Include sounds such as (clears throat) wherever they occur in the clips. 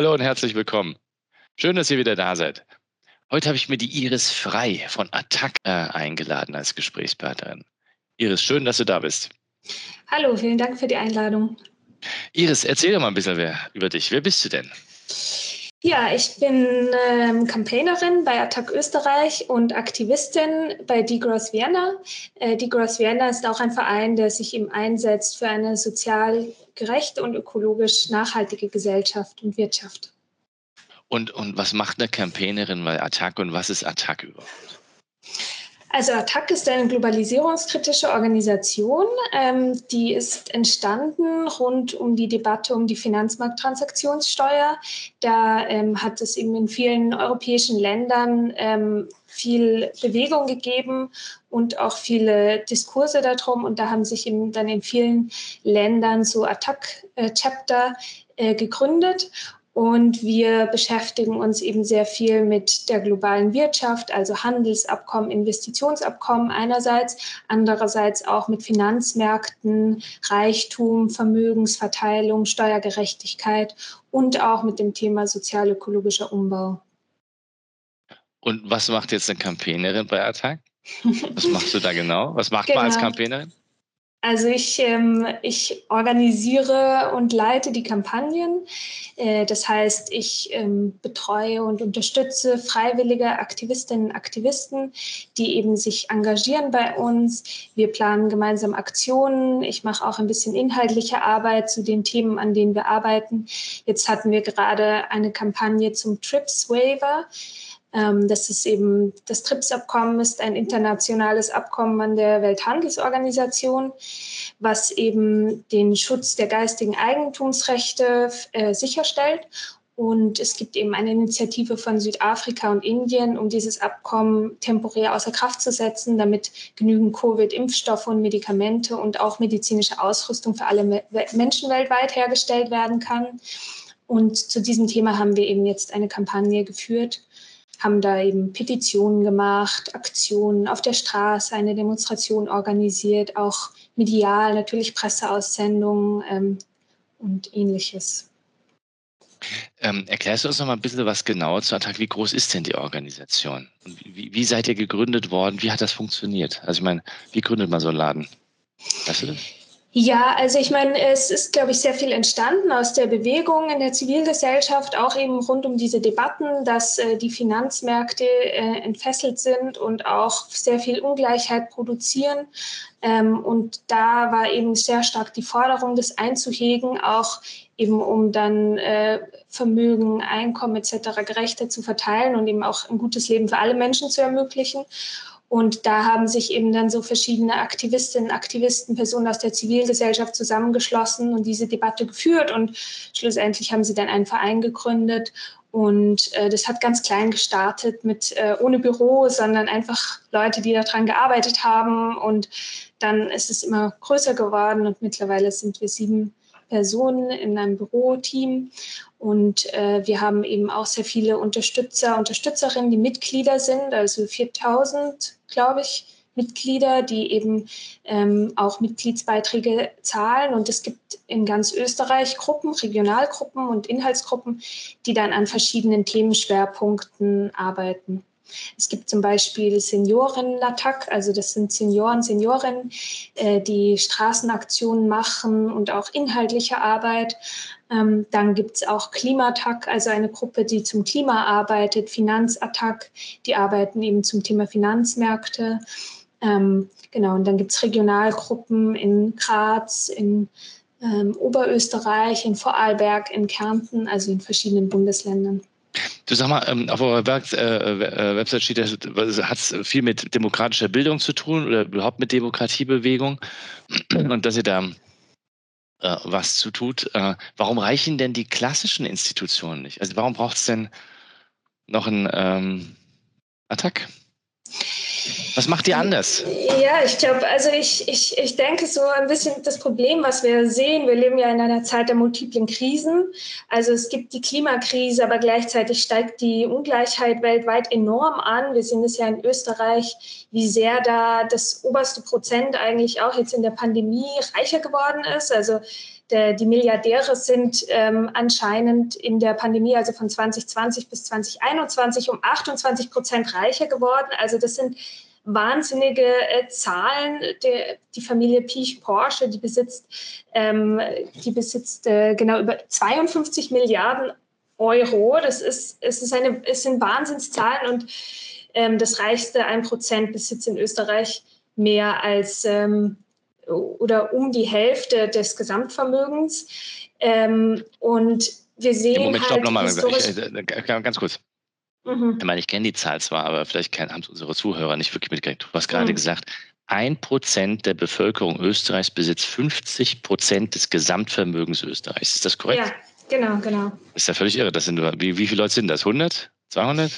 Hallo und herzlich willkommen. Schön, dass ihr wieder da seid. Heute habe ich mir die Iris Frei von Attac äh, eingeladen als Gesprächspartnerin. Iris, schön, dass du da bist. Hallo, vielen Dank für die Einladung. Iris, erzähl doch mal ein bisschen wer, über dich. Wer bist du denn? Ja, ich bin ähm, Campaignerin bei Attac Österreich und Aktivistin bei Degrowth Vienna. Äh, Degrowth Vienna ist auch ein Verein, der sich eben einsetzt für eine sozial gerechte und ökologisch nachhaltige Gesellschaft und Wirtschaft. Und, und was macht eine Campaignerin bei Attac und was ist Attac überhaupt? Also ATTAC ist eine globalisierungskritische Organisation. Ähm, die ist entstanden rund um die Debatte um die Finanzmarkttransaktionssteuer. Da ähm, hat es eben in vielen europäischen Ländern ähm, viel Bewegung gegeben und auch viele Diskurse darum. Und da haben sich eben dann in vielen Ländern so Attac-Chapter äh, gegründet. Und wir beschäftigen uns eben sehr viel mit der globalen Wirtschaft, also Handelsabkommen, Investitionsabkommen einerseits, andererseits auch mit Finanzmärkten, Reichtum, Vermögensverteilung, Steuergerechtigkeit und auch mit dem Thema sozial-ökologischer Umbau. Und was macht jetzt eine Campaignerin bei Attac? (laughs) Was machst du da genau? Was macht genau. man als genau. Campaignerin? Also ich, ähm, ich organisiere und leite die Kampagnen. Äh, das heißt, ich ähm, betreue und unterstütze freiwillige Aktivistinnen und Aktivisten, die eben sich engagieren bei uns. Wir planen gemeinsam Aktionen. Ich mache auch ein bisschen inhaltliche Arbeit zu den Themen, an denen wir arbeiten. Jetzt hatten wir gerade eine Kampagne zum TRIPS Waiver. Ähm, das ist eben, das TRIPS-Abkommen ist ein internationales Abkommen an der Welthandelsorganisation, was eben den Schutz der geistigen Eigentumsrechte äh, sicherstellt. Und es gibt eben eine Initiative von Südafrika und Indien, um dieses Abkommen temporär außer Kraft zu setzen, damit genügend Covid-Impfstoffe und Medikamente und auch medizinische Ausrüstung für alle Menschen weltweit hergestellt werden kann. Und zu diesem Thema haben wir eben jetzt eine Kampagne geführt haben da eben Petitionen gemacht, Aktionen auf der Straße, eine Demonstration organisiert, auch medial, natürlich Presseaussendungen ähm, und ähnliches. Ähm, erklärst du uns noch mal ein bisschen was genauer zu Attac? Wie groß ist denn die Organisation? Wie, wie, seid ihr gegründet worden? Wie hat das funktioniert? Also ich meine, wie gründet man so einen Laden? Weißt du das? Ja, also ich meine, es ist, glaube ich, sehr viel entstanden aus der Bewegung in der Zivilgesellschaft, auch eben rund um diese Debatten, dass äh, die Finanzmärkte äh, entfesselt sind und auch sehr viel Ungleichheit produzieren. Ähm, und da war eben sehr stark die Forderung, das einzuhegen, auch eben um dann äh, Vermögen, Einkommen etc. gerechter zu verteilen und eben auch ein gutes Leben für alle Menschen zu ermöglichen. Und da haben sich eben dann so verschiedene Aktivistinnen, Aktivisten, Personen aus der Zivilgesellschaft zusammengeschlossen und diese Debatte geführt. Und schlussendlich haben sie dann einen Verein gegründet. Und äh, das hat ganz klein gestartet mit äh, ohne Büro, sondern einfach Leute, die daran gearbeitet haben. Und dann ist es immer größer geworden und mittlerweile sind wir sieben Personen in einem Büroteam. Und äh, wir haben eben auch sehr viele Unterstützer, Unterstützerinnen, die Mitglieder sind, also 4000, glaube ich, Mitglieder, die eben ähm, auch Mitgliedsbeiträge zahlen. Und es gibt in ganz Österreich Gruppen, Regionalgruppen und Inhaltsgruppen, die dann an verschiedenen Themenschwerpunkten arbeiten. Es gibt zum Beispiel Seniorinnen-Attack, also das sind Senioren, Seniorinnen, äh, die Straßenaktionen machen und auch inhaltliche Arbeit. Ähm, dann gibt es auch Klimatack, also eine Gruppe, die zum Klima arbeitet, Finanzattack, die arbeiten eben zum Thema Finanzmärkte. Ähm, genau, und dann gibt es Regionalgruppen in Graz, in ähm, Oberösterreich, in Vorarlberg, in Kärnten, also in verschiedenen Bundesländern. Du sag mal, ähm, auf eurer äh, äh, Website steht, hat es viel mit demokratischer Bildung zu tun oder überhaupt mit Demokratiebewegung (clears throat) und dass ihr da äh, was zu tut. Äh, warum reichen denn die klassischen Institutionen nicht? Also warum braucht es denn noch einen ähm, Attack? Was macht ihr anders? Ja, ich glaube, also ich, ich, ich denke so ein bisschen das Problem, was wir sehen, wir leben ja in einer Zeit der multiplen Krisen. Also es gibt die Klimakrise, aber gleichzeitig steigt die Ungleichheit weltweit enorm an. Wir sehen es ja in Österreich, wie sehr da das oberste Prozent eigentlich auch jetzt in der Pandemie reicher geworden ist. Also der, die Milliardäre sind ähm, anscheinend in der Pandemie, also von 2020 bis 2021, um 28 Prozent reicher geworden. Also das sind wahnsinnige äh, Zahlen. Der, die Familie Piech Porsche, die besitzt, ähm, die besitzt äh, genau über 52 Milliarden Euro. Das ist, es ist eine, es sind Wahnsinnszahlen und ähm, das reichste 1% besitzt in Österreich mehr als ähm, oder um die Hälfte des Gesamtvermögens. Ähm, und wir sehen. Moment, halt stopp nochmal. Äh, ganz kurz. Mhm. Ich meine, ich kenne die Zahl zwar, aber vielleicht haben es unsere Zuhörer nicht wirklich mitgekriegt. Du hast gerade mhm. gesagt, ein Prozent der Bevölkerung Österreichs besitzt 50 Prozent des Gesamtvermögens Österreichs. Ist das korrekt? Ja, genau, genau. Ist ja völlig irre. Das sind wie, wie viele Leute sind das? 100? 200?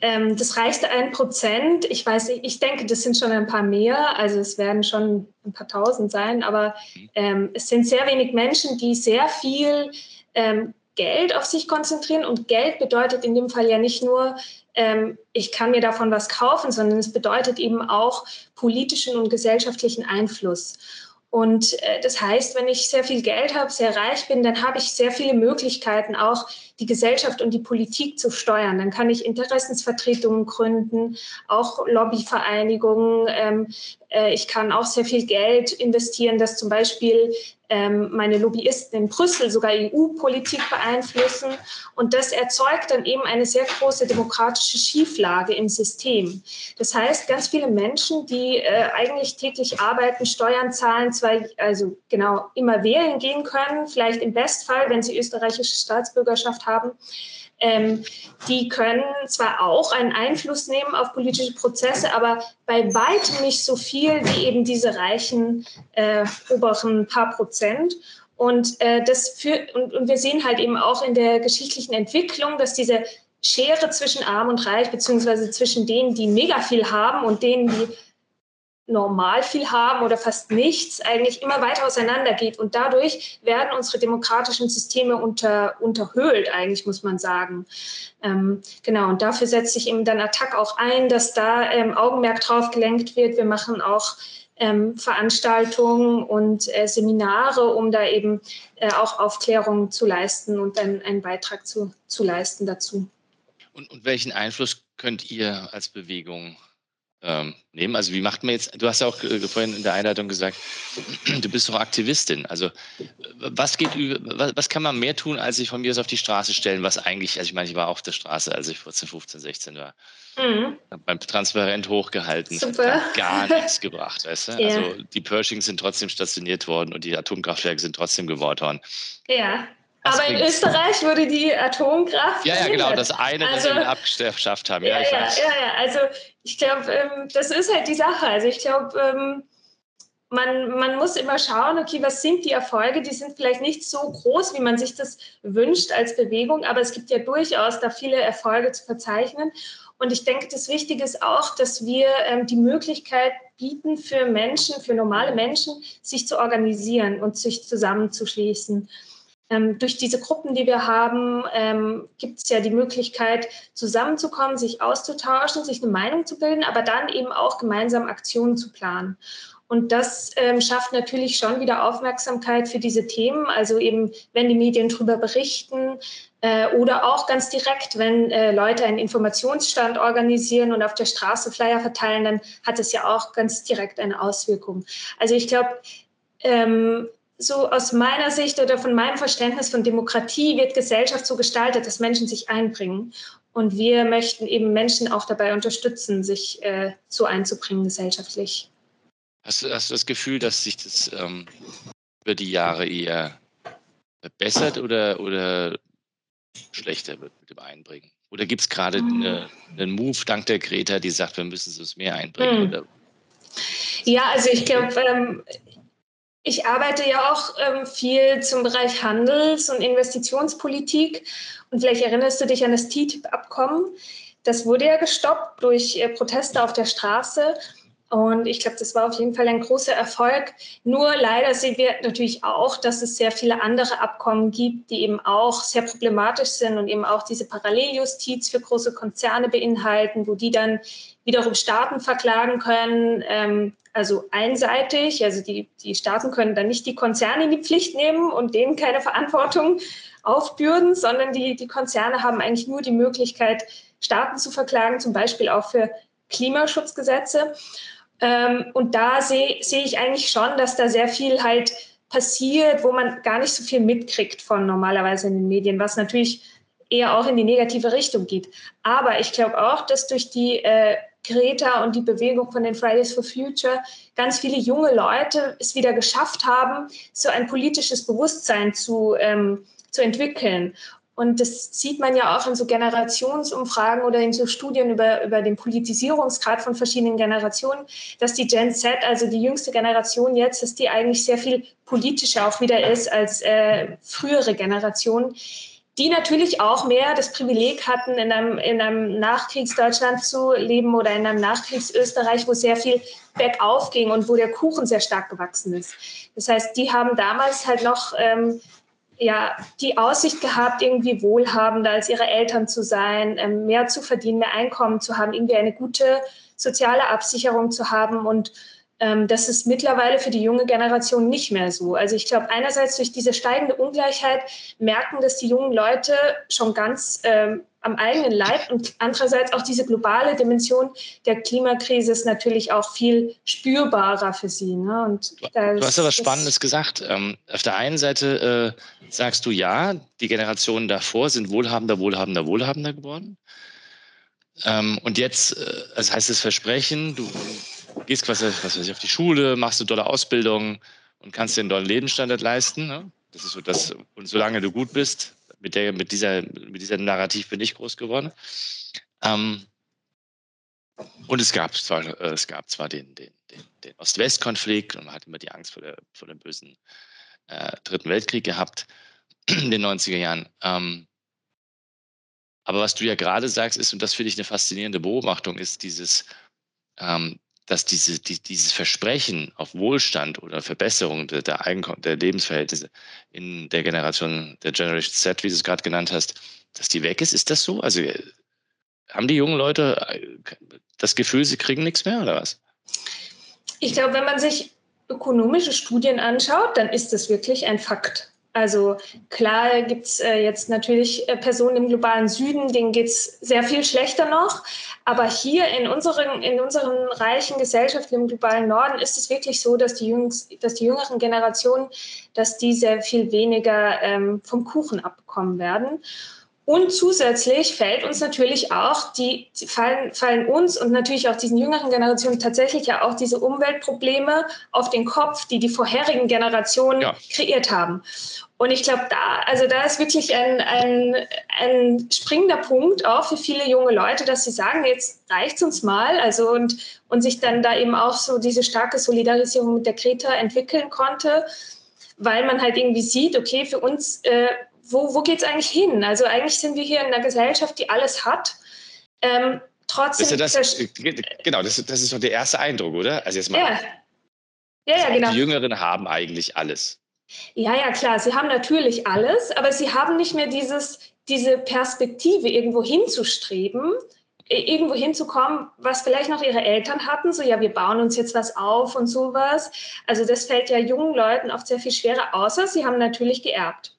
Ähm, das reichste ein Prozent. Ich weiß nicht, ich denke, das sind schon ein paar mehr. Also es werden schon ein paar tausend sein, aber mhm. ähm, es sind sehr wenig Menschen, die sehr viel ähm, Geld auf sich konzentrieren. Und Geld bedeutet in dem Fall ja nicht nur, ähm, ich kann mir davon was kaufen, sondern es bedeutet eben auch politischen und gesellschaftlichen Einfluss. Und äh, das heißt, wenn ich sehr viel Geld habe, sehr reich bin, dann habe ich sehr viele Möglichkeiten, auch die Gesellschaft und die Politik zu steuern. Dann kann ich Interessensvertretungen gründen, auch Lobbyvereinigungen. Ähm, äh, ich kann auch sehr viel Geld investieren, dass zum Beispiel meine Lobbyisten in Brüssel sogar EU-Politik beeinflussen. Und das erzeugt dann eben eine sehr große demokratische Schieflage im System. Das heißt, ganz viele Menschen, die äh, eigentlich täglich arbeiten, Steuern zahlen, zwar also genau immer wählen gehen können, vielleicht im Bestfall, wenn sie österreichische Staatsbürgerschaft haben, ähm, die können zwar auch einen Einfluss nehmen auf politische Prozesse, aber bei weitem nicht so viel wie eben diese reichen äh, oberen paar Prozent. Und, äh, das für, und, und wir sehen halt eben auch in der geschichtlichen Entwicklung, dass diese Schere zwischen Arm und Reich, beziehungsweise zwischen denen, die mega viel haben und denen, die normal viel haben oder fast nichts, eigentlich immer weiter auseinandergeht. Und dadurch werden unsere demokratischen Systeme unter, unterhöhlt, eigentlich muss man sagen. Ähm, genau, und dafür setzt sich eben dann Attack auch ein, dass da ähm, Augenmerk drauf gelenkt wird. Wir machen auch ähm, Veranstaltungen und äh, Seminare, um da eben äh, auch Aufklärung zu leisten und dann einen Beitrag zu, zu leisten dazu. Und, und welchen Einfluss könnt ihr als Bewegung ähm, nehmen? Also wie macht man jetzt, du hast ja auch äh, vorhin in der Einleitung gesagt, (clears throat) du bist doch Aktivistin. Also was geht was, was kann man mehr tun, als sich von mir aus auf die Straße stellen, was eigentlich, also ich meine, ich war auf der Straße, als ich 14, 15, 16 war. Mhm. Beim Transparent hochgehalten. Super. Hat gar nichts gebracht, weißt du? (laughs) Ja. Also die Pershings sind trotzdem stationiert worden und die Atomkraftwerke sind trotzdem gebaut worden. Ja. Aber in Österreich wurde die Atomkraft. Ja, ja, genau, das eine, also, das wir abgeschafft haben. Ja, ja, ja, ja, Also ich glaube, ähm, das ist halt die Sache. Also ich glaube, ähm, man, man muss immer schauen, okay, was sind die Erfolge? Die sind vielleicht nicht so groß, wie man sich das wünscht als Bewegung, aber es gibt ja durchaus da viele Erfolge zu verzeichnen. Und ich denke, das Wichtige ist auch, dass wir ähm, die Möglichkeit bieten für Menschen, für normale Menschen, sich zu organisieren und sich zusammenzuschließen. Ähm, durch diese Gruppen, die wir haben, ähm, gibt es ja die Möglichkeit, zusammenzukommen, sich auszutauschen, sich eine Meinung zu bilden, aber dann eben auch gemeinsam Aktionen zu planen. Und das ähm, schafft natürlich schon wieder Aufmerksamkeit für diese Themen. Also eben, wenn die Medien darüber berichten äh, oder auch ganz direkt, wenn äh, Leute einen Informationsstand organisieren und auf der Straße Flyer verteilen, dann hat es ja auch ganz direkt eine Auswirkung. Also ich glaube, ähm, so aus meiner Sicht oder von meinem Verständnis von Demokratie wird Gesellschaft so gestaltet, dass Menschen sich einbringen. Und wir möchten eben Menschen auch dabei unterstützen, sich äh, so einzubringen gesellschaftlich. Hast du, hast du das Gefühl, dass sich das ähm, über die Jahre eher verbessert oder, oder schlechter wird mit dem Einbringen? Oder gibt es gerade mhm. eine, einen Move dank der Greta, die sagt, wir müssen es uns mehr einbringen? Mhm. Ja, also ich glaube, ähm, ich arbeite ja auch ähm, viel zum Bereich Handels- und Investitionspolitik. Und vielleicht erinnerst du dich an das TTIP-Abkommen. Das wurde ja gestoppt durch äh, Proteste auf der Straße. Und ich glaube, das war auf jeden Fall ein großer Erfolg. Nur leider sehen wir natürlich auch, dass es sehr viele andere Abkommen gibt, die eben auch sehr problematisch sind und eben auch diese Paralleljustiz für große Konzerne beinhalten, wo die dann wiederum Staaten verklagen können, ähm, also einseitig. Also die, die Staaten können dann nicht die Konzerne in die Pflicht nehmen und denen keine Verantwortung aufbürden, sondern die, die Konzerne haben eigentlich nur die Möglichkeit, Staaten zu verklagen, zum Beispiel auch für Klimaschutzgesetze. Ähm, und da sehe seh ich eigentlich schon, dass da sehr viel halt passiert, wo man gar nicht so viel mitkriegt von normalerweise in den Medien, was natürlich eher auch in die negative Richtung geht. Aber ich glaube auch, dass durch die äh, Greta und die Bewegung von den Fridays for Future ganz viele junge Leute es wieder geschafft haben, so ein politisches Bewusstsein zu, ähm, zu entwickeln. Und das sieht man ja auch in so Generationsumfragen oder in so Studien über, über den Politisierungsgrad von verschiedenen Generationen, dass die Gen Z, also die jüngste Generation jetzt, dass die eigentlich sehr viel politischer auch wieder ist als äh, frühere Generationen, die natürlich auch mehr das Privileg hatten, in einem, in einem Nachkriegsdeutschland zu leben oder in einem Nachkriegsösterreich, wo sehr viel bergauf ging und wo der Kuchen sehr stark gewachsen ist. Das heißt, die haben damals halt noch ähm, ja, die Aussicht gehabt, irgendwie wohlhabender als ihre Eltern zu sein, ähm, mehr zu verdienen, mehr Einkommen zu haben, irgendwie eine gute soziale Absicherung zu haben. Und das ist mittlerweile für die junge Generation nicht mehr so. Also ich glaube, einerseits durch diese steigende Ungleichheit merken dass die jungen Leute schon ganz ähm, am eigenen Leib und andererseits auch diese globale Dimension der Klimakrise ist natürlich auch viel spürbarer für sie. Ne? Und du hast aber Spannendes gesagt. Ähm, auf der einen Seite äh, sagst du ja, die Generationen davor sind wohlhabender, wohlhabender, wohlhabender geworden. Ähm, und jetzt, äh, das heißt das Versprechen, du gehst quasi was weiß ich, auf die Schule, machst eine tolle Ausbildung und kannst dir einen tollen Lebensstandard leisten. Ne? Das ist so das, und solange du gut bist, mit, der, mit, dieser, mit dieser Narrativ bin ich groß geworden. Ähm, und es gab zwar, äh, es gab zwar den, den, den, den Ost-West-Konflikt und man hat immer die Angst vor, der, vor dem bösen äh, Dritten Weltkrieg gehabt in den 90er Jahren. Ähm, aber was du ja gerade sagst, ist, und das finde ich eine faszinierende Beobachtung, ist dieses, ähm, dass diese, die, dieses Versprechen auf Wohlstand oder Verbesserung der, der, Einkommen, der Lebensverhältnisse in der Generation, der Generation Z, wie du es gerade genannt hast, dass die weg ist. Ist das so? Also haben die jungen Leute äh, das Gefühl, sie kriegen nichts mehr oder was? Ich glaube, wenn man sich ökonomische Studien anschaut, dann ist das wirklich ein Fakt. Also klar gibt es äh, jetzt natürlich äh, Personen im globalen Süden, denen geht es sehr viel schlechter noch. Aber hier in unseren, in unseren reichen Gesellschaften im globalen Norden ist es wirklich so, dass die, Jüngs, dass die jüngeren Generationen, dass die sehr viel weniger ähm, vom Kuchen abbekommen werden. Und zusätzlich fällt uns natürlich auch, die, fallen, fallen uns und natürlich auch diesen jüngeren Generationen tatsächlich ja auch diese Umweltprobleme auf den Kopf, die die vorherigen Generationen ja. kreiert haben. Und ich glaube, da, also da ist wirklich ein, ein, ein springender Punkt auch für viele junge Leute, dass sie sagen, jetzt reicht's uns mal. Also und, und sich dann da eben auch so diese starke Solidarisierung mit der Greta entwickeln konnte, weil man halt irgendwie sieht, okay, für uns äh, wo, wo geht es eigentlich hin? Also eigentlich sind wir hier in einer Gesellschaft, die alles hat. Ähm, trotzdem. Das das, genau, das, das ist doch der erste Eindruck, oder? Also jetzt mal. Ja, ja, ja genau. Die Jüngeren haben eigentlich alles. Ja, ja, klar, sie haben natürlich alles, aber sie haben nicht mehr dieses, diese Perspektive, irgendwo hinzustreben, irgendwo hinzukommen, was vielleicht noch ihre Eltern hatten, so ja, wir bauen uns jetzt was auf und sowas. Also das fällt ja jungen Leuten oft sehr viel schwerer, außer sie haben natürlich geerbt.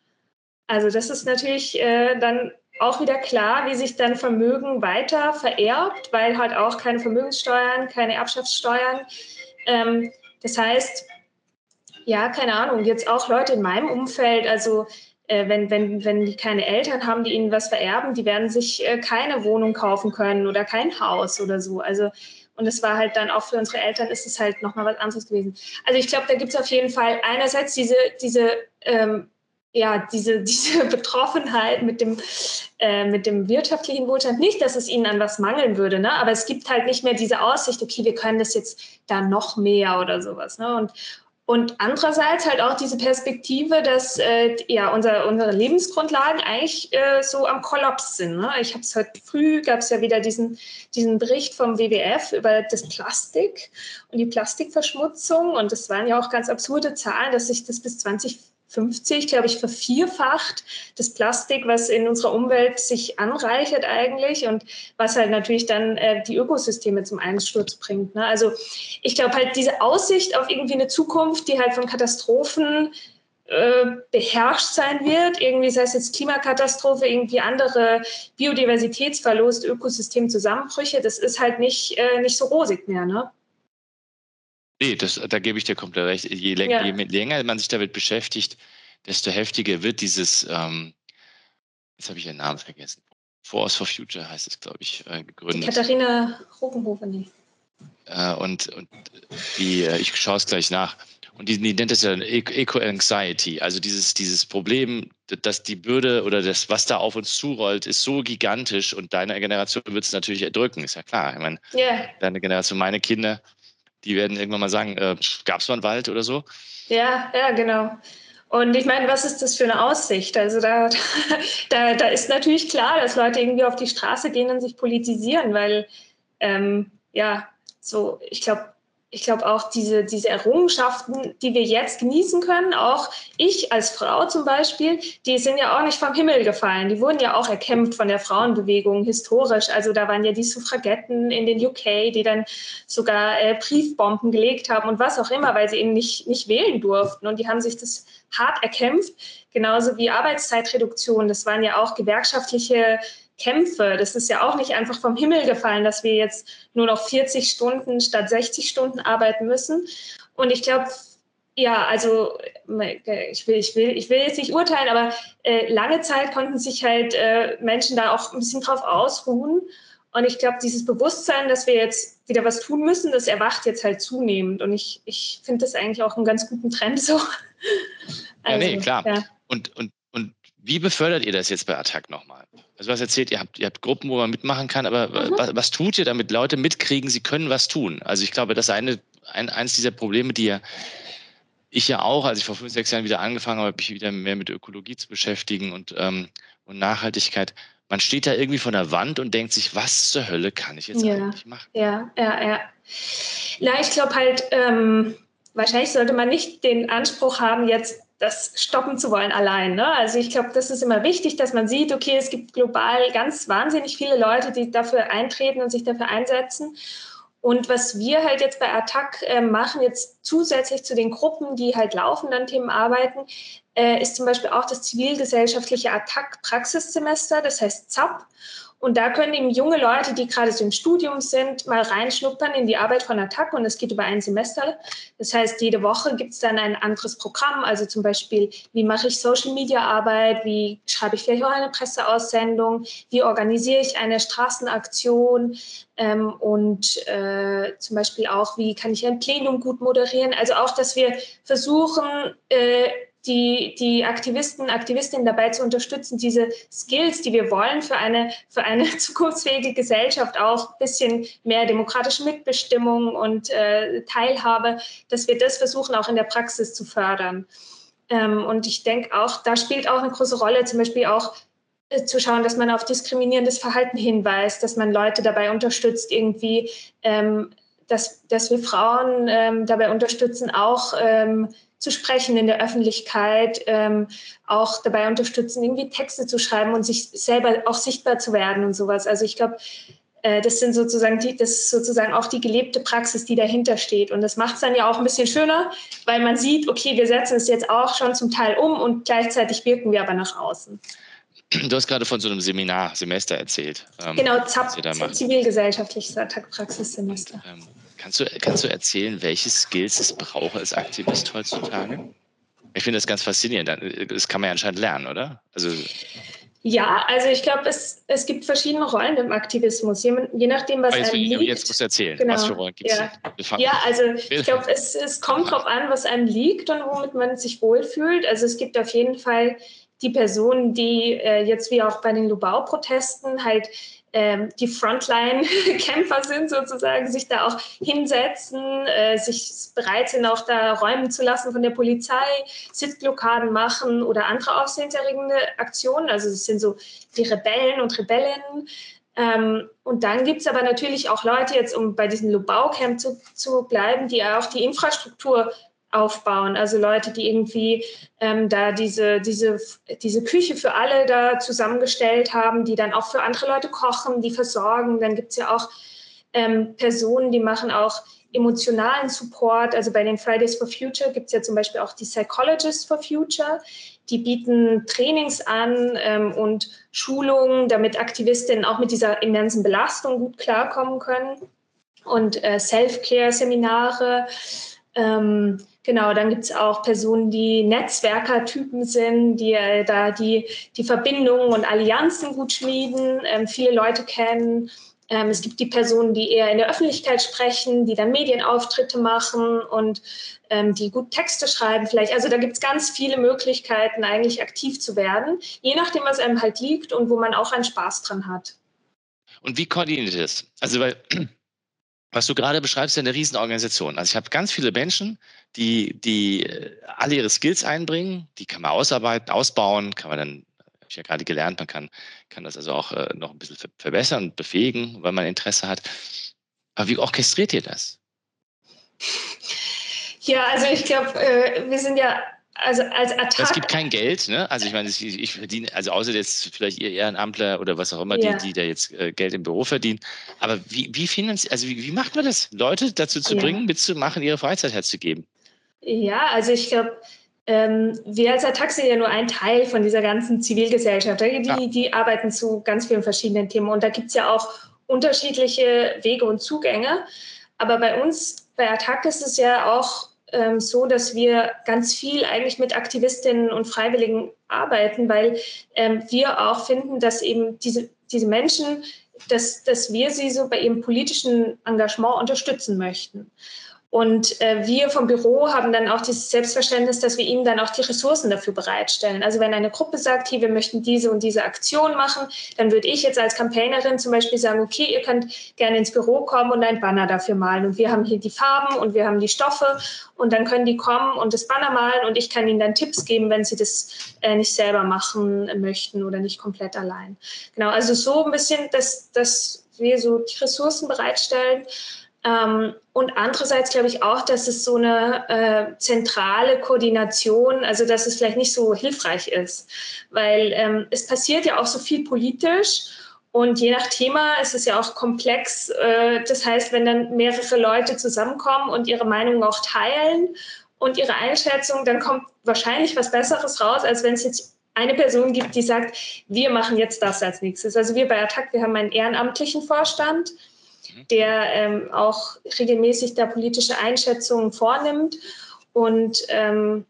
Also das ist natürlich äh, dann auch wieder klar, wie sich dann Vermögen weiter vererbt, weil halt auch keine Vermögenssteuern, keine Erbschaftssteuern. Ähm, das heißt, ja, keine Ahnung, jetzt auch Leute in meinem Umfeld, also äh, wenn, wenn, wenn die keine Eltern haben, die ihnen was vererben, die werden sich äh, keine Wohnung kaufen können oder kein Haus oder so. Also und es war halt dann auch für unsere Eltern ist es halt nochmal was anderes gewesen. Also ich glaube, da gibt es auf jeden Fall einerseits diese, diese ähm, ja, diese, (laughs) diese Betroffenheit mit dem, äh, mit dem wirtschaftlichen Wohlstand. Nicht, dass es ihnen an was mangeln würde, ne? aber es gibt halt nicht mehr diese Aussicht, okay, wir können das jetzt da noch mehr oder sowas. Ne? Und, Und andererseits halt auch diese Perspektive, dass äh, ja unser, unsere Lebensgrundlagen eigentlich äh, so am Kollaps sind. Ne? Ich habe es heute früh, gab es ja wieder diesen, diesen Bericht vom WWF über das Plastik und die Plastikverschmutzung. Und das waren ja auch ganz absurde Zahlen, dass sich das bis 20 50, glaube ich, vervierfacht das Plastik, was in unserer Umwelt sich anreichert eigentlich und was halt natürlich dann äh, die Ökosysteme zum Einsturz bringt. Ne? Also ich glaube halt diese Aussicht auf irgendwie eine Zukunft, die halt von Katastrophen äh, beherrscht sein wird, irgendwie sei es jetzt Klimakatastrophe, irgendwie andere Biodiversitätsverlust, Ökosystemzusammenbrüche, das ist halt nicht, äh, nicht so rosig mehr. Ne? Nee, das, da gebe ich dir komplett recht. Je, ja. je, länger man sich damit beschäftigt, desto heftiger wird dieses, ähm, jetzt habe ich ihren Namen vergessen. Force for Future heißt es, glaube ich, äh, gegründet. Die Katharina Rogenhofer, nee. Äh, und, und die, äh, ich schaue es gleich nach. Und die, die nennt es ja Eco-Anxiety, also dieses, dieses Problem, dass die Bürde oder das, was da auf uns zurollt, ist so gigantisch und deine Generation wird es natürlich erdrücken, ist ja klar. Ich meine, yeah. deine Generation, meine Kinder, die werden irgendwann mal sagen, äh, gab es mal einen Wald oder so? Ja, ja, genau. Und ich meine, was ist das für eine Aussicht? Also da, (laughs) da, da ist natürlich klar, dass Leute irgendwie auf die Straße gehen und sich politisieren, weil ähm, ja, so, ich glaube, ich glaube auch diese, diese Errungenschaften, die wir jetzt genießen können, auch ich als Frau zum Beispiel, die sind ja auch nicht vom Himmel gefallen. Die wurden ja auch erkämpft von der Frauenbewegung historisch. Also da waren ja die Suffragetten in den UK, die dann sogar äh, Briefbomben gelegt haben und was auch immer, weil sie eben nicht, nicht wählen durften. Und die haben sich das hart erkämpft. Genauso wie Arbeitszeitreduktion. Das waren ja auch gewerkschaftliche Kämpfe. Das ist ja auch nicht einfach vom Himmel gefallen, dass wir jetzt nur noch 40 Stunden statt 60 Stunden arbeiten müssen. Und ich glaube, ja, also ich will, ich will, ich will jetzt nicht urteilen, aber äh, lange Zeit konnten sich halt äh, Menschen da auch ein bisschen drauf ausruhen. Und ich glaube, dieses Bewusstsein, dass wir jetzt wieder was tun müssen, das erwacht jetzt halt zunehmend. Und ich, ich finde das eigentlich auch einen ganz guten Trend so. Also, (laughs) ja, nee, klar. Ja. Und, und, und wie befördert ihr das jetzt bei Attac nochmal? Also was erzählt, ihr habt, ihr habt Gruppen, wo man mitmachen kann, aber mhm. was, was, tut ihr, damit Leute mitkriegen, sie können was tun? Also ich glaube, das ist eine, ein, eines dieser Probleme, die ja ich ja auch, als ich vor fünf, sechs Jahren wieder angefangen habe, mich wieder mehr mit Ökologie zu beschäftigen und, ähm, und Nachhaltigkeit. Man steht da irgendwie vor der Wand und denkt sich, was zur Hölle kann ich jetzt ja. eigentlich machen? Ja, ja, ja. Na, ich glaube halt, ähm, wahrscheinlich sollte man nicht den Anspruch haben, jetzt das stoppen zu wollen allein. Ne? Also ich glaube, das ist immer wichtig, dass man sieht, okay, es gibt global ganz wahnsinnig viele Leute, die dafür eintreten und sich dafür einsetzen. Und was wir halt jetzt bei Attac äh, machen, jetzt zusätzlich zu den Gruppen, die halt laufend an Themen arbeiten, äh, ist zum Beispiel auch das zivilgesellschaftliche Attac-Praxissemester, das heißt ZAP. Und da können eben junge Leute, die gerade so im Studium sind, mal reinschnuppern in die Arbeit von Attac und es geht über ein Semester. Das heißt, jede Woche gibt es dann ein anderes Programm, also zum Beispiel, wie mache ich Social-Media-Arbeit, wie schreibe ich vielleicht auch eine Presseaussendung, wie organisiere ich eine Straßenaktion ähm, und äh, zum Beispiel auch, wie kann ich ein Plenum gut moderieren. Also auch, dass wir versuchen, äh, die, die Aktivisten, Aktivistinnen dabei zu unterstützen, diese Skills, die wir wollen für eine, für eine (laughs) zukunftsfähige Gesellschaft, auch ein bisschen mehr demokratische Mitbestimmung und äh, Teilhabe, dass wir das versuchen auch in der Praxis zu fördern. Ähm, und ich denke auch, da spielt auch eine große Rolle, zum Beispiel auch äh, zu schauen, dass man auf diskriminierendes Verhalten hinweist, dass man Leute dabei unterstützt, irgendwie, ähm, dass, dass wir Frauen ähm, dabei unterstützen, auch ähm, zu sprechen in der Öffentlichkeit, ähm, auch dabei unterstützen, irgendwie Texte zu schreiben und sich selber auch sichtbar zu werden und sowas. Also ich glaube, äh, das sind sozusagen die, das ist sozusagen auch die gelebte Praxis, die dahinter steht. Und das macht es dann ja auch ein bisschen schöner, weil man sieht, okay, wir setzen es jetzt auch schon zum Teil um und gleichzeitig wirken wir aber nach außen. Du hast gerade von so einem Seminar, Semester erzählt. Ähm, genau, ZAP, zivilgesellschaftliches Praxissemester. Ähm, Kannst du, kannst du erzählen, welche Skills es braucht als Aktivist heutzutage? Ich finde das ganz faszinierend. Das kann man ja anscheinend lernen, oder? Also ja, also ich glaube, es, es gibt verschiedene Rollen im Aktivismus, je, je nachdem, was jetzt, einem liegt. Jetzt musst du erzählen, genau. was für Rollen gibt es? Ja. ja, also ich glaube, es, es kommt darauf an, was einem liegt und womit man sich wohlfühlt. Also es gibt auf jeden Fall die Personen, die äh, jetzt wie auch bei den Lubau-Protesten halt ähm, die Frontline-Kämpfer (laughs) sind sozusagen, sich da auch hinsetzen, äh, sich bereit sind, auch da räumen zu lassen von der Polizei, Sitzblockaden machen oder andere aufsehenserregende Aktionen. Also es sind so die Rebellen und Rebellinnen. Ähm, und dann gibt es aber natürlich auch Leute, jetzt um bei diesem Lubau-Camp zu, zu bleiben, die auch die Infrastruktur aufbauen. Also Leute, die irgendwie ähm, da diese, diese, diese Küche für alle da zusammengestellt haben, die dann auch für andere Leute kochen, die versorgen. Dann gibt es ja auch ähm, Personen, die machen auch emotionalen Support. Also bei den Fridays for Future gibt es ja zum Beispiel auch die Psychologists for Future. Die bieten Trainings an ähm, und Schulungen, damit Aktivistinnen auch mit dieser immensen Belastung gut klarkommen können. Und äh, Self-Care-Seminare. Ähm, Genau, dann gibt es auch Personen, die Netzwerkertypen sind, die äh, da die, die Verbindungen und Allianzen gut schmieden, ähm, viele Leute kennen. Ähm, es gibt die Personen, die eher in der Öffentlichkeit sprechen, die dann Medienauftritte machen und ähm, die gut Texte schreiben vielleicht. Also da gibt es ganz viele Möglichkeiten, eigentlich aktiv zu werden, je nachdem, was einem halt liegt und wo man auch einen Spaß dran hat. Und wie koordiniert es? Also weil was du gerade beschreibst, ist ja eine Riesenorganisation. Also ich habe ganz viele Menschen, die, die äh, alle ihre Skills einbringen, die kann man ausarbeiten, ausbauen, kann man dann, habe ich ja gerade gelernt, man kann, kann das also auch äh, noch ein bisschen verbessern und befähigen, weil man Interesse hat. Aber wie orchestriert ihr das? Ja, also ich glaube, äh, wir sind ja also als Attack. Es gibt kein Geld, ne? Also ich meine, ich, ich verdiene, also außer jetzt vielleicht ihr Ehrenamtler oder was auch immer, ja. die, die da jetzt äh, Geld im Büro verdienen. Aber wie, wie finanziert, also wie, wie, macht man das, Leute dazu zu ja. bringen, mitzumachen, ihre Freizeit herzugeben? Ja, also ich glaube, ähm, wir als Attac sind ja nur ein Teil von dieser ganzen Zivilgesellschaft. Die, ja. die arbeiten zu ganz vielen verschiedenen Themen und da gibt es ja auch unterschiedliche Wege und Zugänge. Aber bei uns, bei Attac ist es ja auch ähm, so, dass wir ganz viel eigentlich mit Aktivistinnen und Freiwilligen arbeiten, weil ähm, wir auch finden, dass eben diese, diese Menschen, dass, dass wir sie so bei ihrem politischen Engagement unterstützen möchten. Und äh, wir vom Büro haben dann auch dieses Selbstverständnis, dass wir ihnen dann auch die Ressourcen dafür bereitstellen. Also wenn eine Gruppe sagt, hier, wir möchten diese und diese Aktion machen, dann würde ich jetzt als Campaignerin zum Beispiel sagen, okay, ihr könnt gerne ins Büro kommen und ein Banner dafür malen. Und wir haben hier die Farben und wir haben die Stoffe und dann können die kommen und das Banner malen und ich kann ihnen dann Tipps geben, wenn sie das äh, nicht selber machen möchten oder nicht komplett allein. Genau, also so ein bisschen, dass, dass wir so die Ressourcen bereitstellen. Ähm, und andererseits glaube ich auch, dass es so eine äh, zentrale Koordination, also dass es vielleicht nicht so hilfreich ist, weil ähm, es passiert ja auch so viel politisch und je nach Thema ist es ja auch komplex. Äh, das heißt, wenn dann mehrere Leute zusammenkommen und ihre Meinung auch teilen und ihre Einschätzung, dann kommt wahrscheinlich was Besseres raus, als wenn es jetzt eine Person gibt, die sagt, wir machen jetzt das als nächstes. Also wir bei Attac, wir haben einen ehrenamtlichen Vorstand der ähm, auch regelmäßig da politische Einschätzungen vornimmt. Und ähm,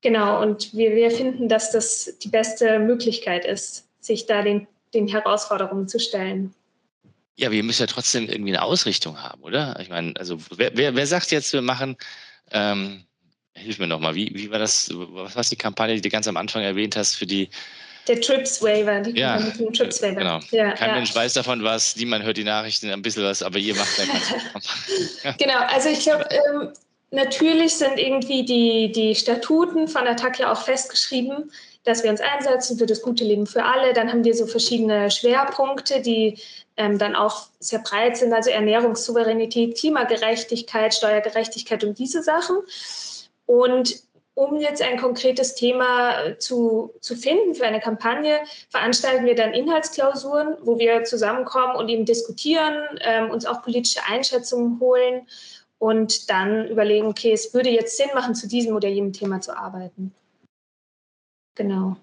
genau, und wir, wir finden, dass das die beste Möglichkeit ist, sich da den, den Herausforderungen zu stellen. Ja, wir müssen ja trotzdem irgendwie eine Ausrichtung haben, oder? Ich meine, also wer, wer, wer sagt jetzt, wir machen, ähm, hilf mir nochmal, wie, wie war das, was war die Kampagne, die du ganz am Anfang erwähnt hast für die der Trips Waiver, die ja, mit Trips Waiver. Genau. Ja, Kein ja. Mensch weiß davon was, niemand hört die Nachrichten ein bisschen was, aber ihr macht ja (laughs) Genau, also ich glaube, ähm, natürlich sind irgendwie die, die Statuten von Attac ja auch festgeschrieben, dass wir uns einsetzen für das gute Leben für alle. Dann haben wir so verschiedene Schwerpunkte, die ähm, dann auch sehr breit sind, also Ernährungssouveränität, Klimagerechtigkeit, Steuergerechtigkeit und diese Sachen. Und um jetzt ein konkretes Thema äh, zu, zu finden für eine Kampagne, veranstalten wir dann Inhaltsklausuren, wo wir zusammenkommen und eben diskutieren, ähm, uns auch politische Einschätzungen holen und dann überlegen, okay, es würde jetzt Sinn machen, zu diesem oder jenem Thema zu arbeiten. Genau.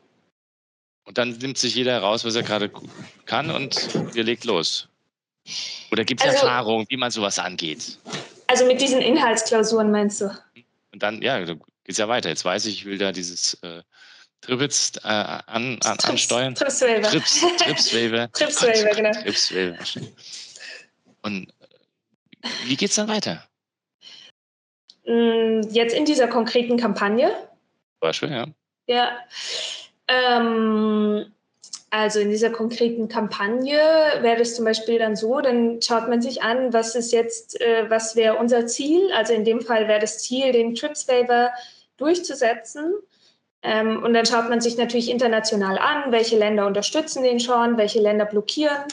Und dann nimmt sich jeder raus, was er gerade kann und wir legt los. Oder gibt es also, Erfahrungen, wie man sowas angeht? Also mit diesen Inhaltsklausuren meinst du? Und dann, ja, geht es ja weiter. Jetzt weiß ich, ich will da dieses äh, Trips äh, an, an, ansteuern. Tripswaiver. Trips, Tripswaiver. (laughs) Tripswaiver, genau. Und äh, wie geht es dann weiter? Mm, jetzt in dieser konkreten Kampagne. Beispiel, ja. Ja. Ähm, also in dieser konkreten Kampagne wäre es zum Beispiel dann so, dann schaut man sich an, was ist jetzt, äh, was wäre unser Ziel. Also in dem Fall wäre das Ziel, den Trips Waiver durchzusetzen. Ähm, und dann schaut man sich natürlich international an, welche Länder unterstützen den schon, welche Länder blockieren.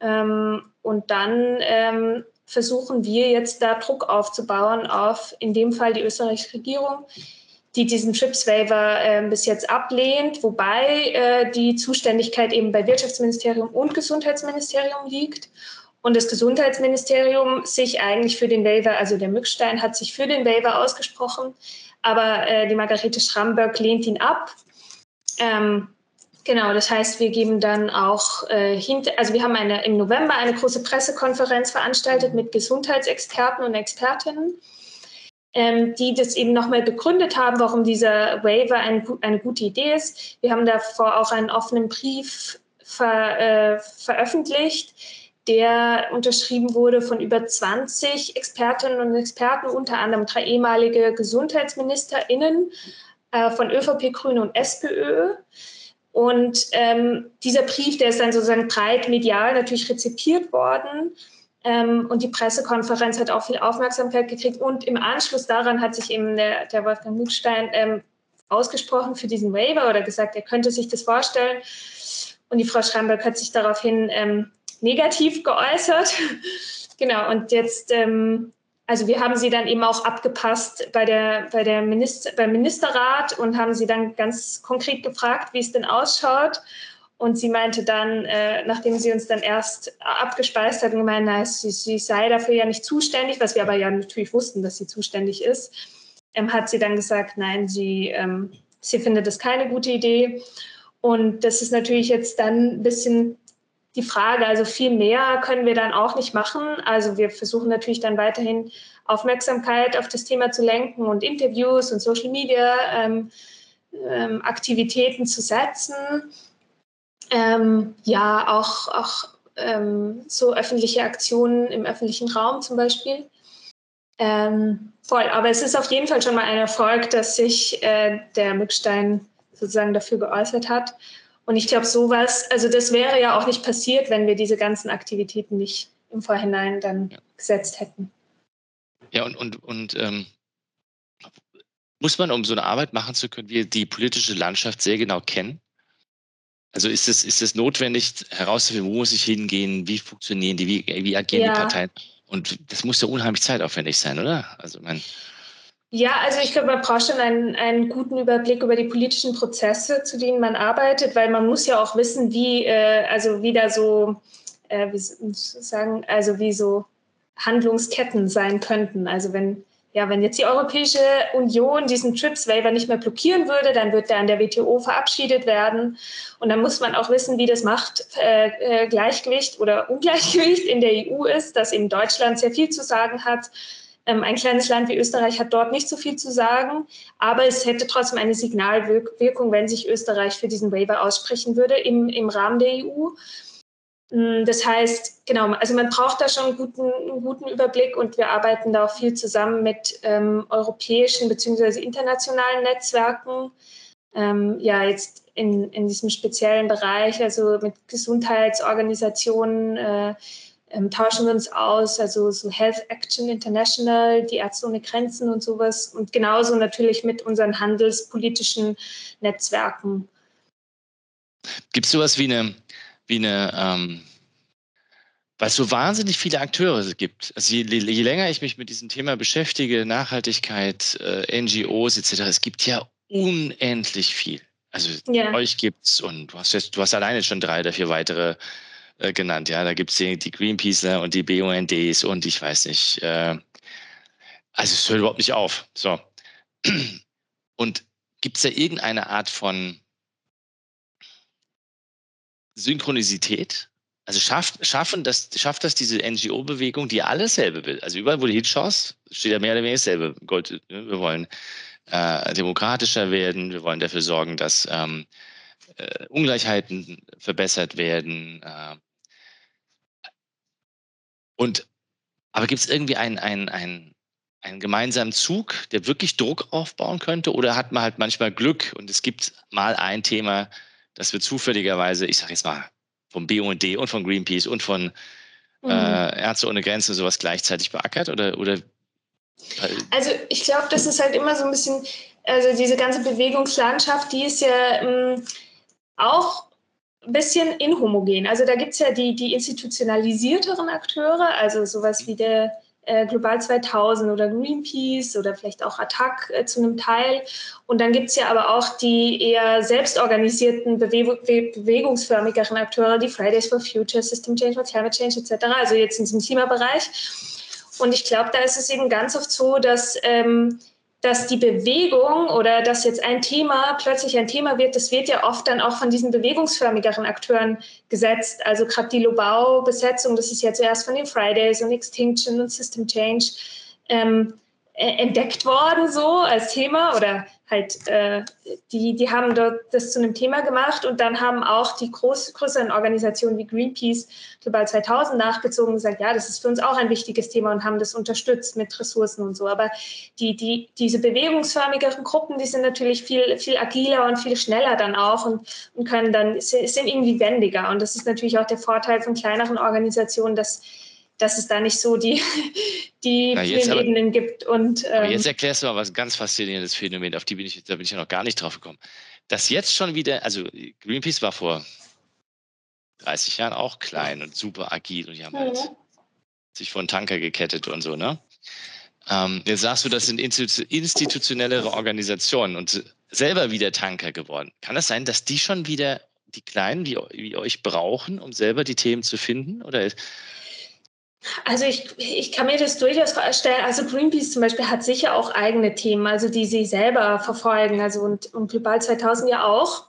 Ähm, und dann ähm, versuchen wir jetzt da Druck aufzubauen auf in dem Fall die österreichische Regierung, die diesen Trips Waiver äh, bis jetzt ablehnt, wobei äh, die Zuständigkeit eben bei Wirtschaftsministerium und Gesundheitsministerium liegt. Und das Gesundheitsministerium sich eigentlich für den Waiver, also der Mückstein hat sich für den Waiver ausgesprochen, aber äh, die Margarete Schramberg lehnt ihn ab. Ähm, genau, das heißt, wir geben dann auch äh, hinter, also wir haben eine, im November eine große Pressekonferenz veranstaltet mit Gesundheitsexperten und Expertinnen, ähm, die das eben nochmal begründet haben, warum dieser Waiver ein, eine gute Idee ist. Wir haben davor auch einen offenen Brief ver, äh, veröffentlicht der unterschrieben wurde von über 20 Expertinnen und Experten, unter anderem drei ehemalige GesundheitsministerInnen äh, von ÖVP, Grüne und SPÖ. Und ähm, dieser Brief, der ist dann sozusagen breit medial natürlich rezipiert worden. Ähm, und die Pressekonferenz hat auch viel Aufmerksamkeit gekriegt. Und im Anschluss daran hat sich eben der, der Wolfgang Muckstein ähm, ausgesprochen für diesen Waiver oder gesagt, er könnte sich das vorstellen. Und die Frau Schramberg hat sich daraufhin ähm, negativ geäußert. (laughs) genau, und jetzt, ähm, also wir haben sie dann eben auch abgepasst bei der, bei der Minister, beim Ministerrat und haben sie dann ganz konkret gefragt, wie es denn ausschaut. Und sie meinte dann, äh, nachdem sie uns dann erst abgespeist hat, gemeint, na, sie, sie, sei dafür ja nicht zuständig, was wir aber ja natürlich wussten, dass sie zuständig ist, ähm, hat sie dann gesagt, nein, sie, ähm, sie findet das keine gute Idee. Und das ist natürlich jetzt dann ein bisschen die Frage. Also viel mehr können wir dann auch nicht machen. Also wir versuchen natürlich dann weiterhin Aufmerksamkeit auf das Thema zu lenken und Interviews und Social Media ähm, ähm, Aktivitäten zu setzen. Ähm, ja, auch, auch ähm, so öffentliche Aktionen im öffentlichen Raum zum Beispiel. Ähm, voll, aber es ist auf jeden Fall schon mal ein Erfolg, dass sich äh, der Mückstein sozusagen dafür geäußert hat. Und ich glaube, sowas, also das wäre ja auch nicht passiert, wenn wir diese ganzen Aktivitäten nicht im Vorhinein dann ja. gesetzt hätten. Ja, und, und, und ähm, muss man, um so eine Arbeit machen zu können, wir die politische Landschaft sehr genau kennen? Also ist es, ist es notwendig herauszufinden, wo muss ich hingehen, wie funktionieren die, wie, wie agieren ja. die Parteien? Und das muss ja unheimlich zeitaufwendig sein, oder? Also mein ja, also ich glaube, man braucht schon einen, einen guten Überblick über die politischen Prozesse, zu denen man arbeitet, weil man muss ja auch wissen, wie, äh, also wie da so, äh, wie sagen, also wie so Handlungsketten sein könnten. Also wenn, ja, wenn jetzt die Europäische Union diesen TRIPS Waiver nicht mehr blockieren würde, dann wird der an der WTO verabschiedet werden. Und dann muss man auch wissen, wie das Machtgleichgewicht äh, oder Ungleichgewicht in der EU ist, dass eben Deutschland sehr viel zu sagen hat ein kleines Land wie Österreich hat dort nicht so viel zu sagen, aber es hätte trotzdem eine Signalwirkung, wenn sich Österreich für diesen Waiver aussprechen würde im, im Rahmen der EU. Mm, das heißt, genau, also man braucht da schon einen guten, einen guten Überblick und wir arbeiten da auch viel zusammen mit ähm, europäischen bzw. internationalen Netzwerken. Ähm, ja, jetzt in, in diesem speziellen Bereich, also mit Gesundheitsorganisationen, äh, ähm, tauschen wir uns aus, also so Health Action International, die Ärzte ohne Grenzen und sowas und genauso natürlich mit unseren handelspolitischen Netzwerken. Gibt es sowas wie eine, wie eine ähm, weil es so wahnsinnig viele Akteure gibt. Also je, je, länger ich mich mit diesem Thema beschäftige, Nachhaltigkeit, äh, NGOs etc., es gibt ja unendlich viel. Also ja. euch es und du hast jetzt, du hast alleine schon drei oder vier weitere äh, genannt. Ja, da gibt es die, Greenpeaceler und die BUNDs und ich weiß nicht. Äh, also es hört überhaupt nicht auf. So. (clears throat) Und gibt es da irgendeine Art von Synchronisität? Also schafft, schaffen das, schafft das diese NGO-Bewegung, die alles selbe will? Also überall, wo du hinschaust, steht ja mehr oder weniger dasselbe. Gold, ne? wir wollen äh, demokratischer werden, wir wollen dafür sorgen, dass ähm, äh, Ungleichheiten verbessert werden, äh, und aber gibt es irgendwie ein, ein, ein, einen gemeinsamen Zug, der wirklich Druck aufbauen könnte? Oder hat man halt manchmal Glück und es gibt mal ein Thema, das wird zufälligerweise, ich sage jetzt mal, vom BUND und von Greenpeace und von mhm. äh, Ärzte ohne Grenzen sowas gleichzeitig beackert? Oder, oder also ich glaube, das ist halt immer so ein bisschen, also diese ganze Bewegungslandschaft, die ist ja ähm, auch ein bisschen inhomogen. Also da gibt es ja die, die institutionalisierteren Akteure, also sowas wie der äh, Global 2000 oder Greenpeace oder vielleicht auch Attac äh, zu einem Teil. Und dann gibt es ja aber auch die eher selbstorganisierten, bewe bewegungsförmigeren Akteure, die Fridays for Future, System Change for Climate Change etc., also jetzt in diesem Klimabereich. Und ich glaube, da ist es eben ganz oft so, dass ähm, dass die Bewegung oder dass jetzt ein Thema plötzlich ein Thema wird, das wird ja oft dann auch von diesen bewegungsförmigeren Akteuren gesetzt. Also gerade die Lobau-Besetzung, das ist ja zuerst von den Fridays und Extinction und System Change ähm, äh, entdeckt worden so als Thema oder halt äh, die, die haben dort das zu einem Thema gemacht und dann haben auch die groß, größeren Organisationen wie Greenpeace Global 2000 nachgezogen und gesagt, ja, das ist für uns auch ein wichtiges Thema und haben das unterstützt mit Ressourcen und so. Aber die, die, diese bewegungsförmigeren Gruppen, die sind natürlich viel, viel agiler und viel schneller dann auch und, und können dann, sind irgendwie wendiger. Und das ist natürlich auch der Vorteil von kleineren Organisationen, dass dass es da nicht so die, (laughs) die Na, vielen aber, Ebenen gibt. Und, ähm, jetzt erklärst du mal was ganz faszinierendes Phänomen, auf die bin ich, da bin ich ja noch gar nicht drauf gekommen. Dass jetzt schon wieder, also Greenpeace war vor 30 Jahren auch klein und super agil und die haben halt sich vor einen Tanker gekettet und so, ne? Ähm, jetzt sagst du, das sind institutionellere Organisationen und selber wieder Tanker geworden. Kann das sein, dass die schon wieder die Kleinen wie, wie euch brauchen, um selber die Themen zu finden? Oder also ich, ich kann mir das durchaus vorstellen. Also Greenpeace zum Beispiel hat sicher auch eigene Themen, also die sie selber verfolgen, also und, und Global 2000 ja auch.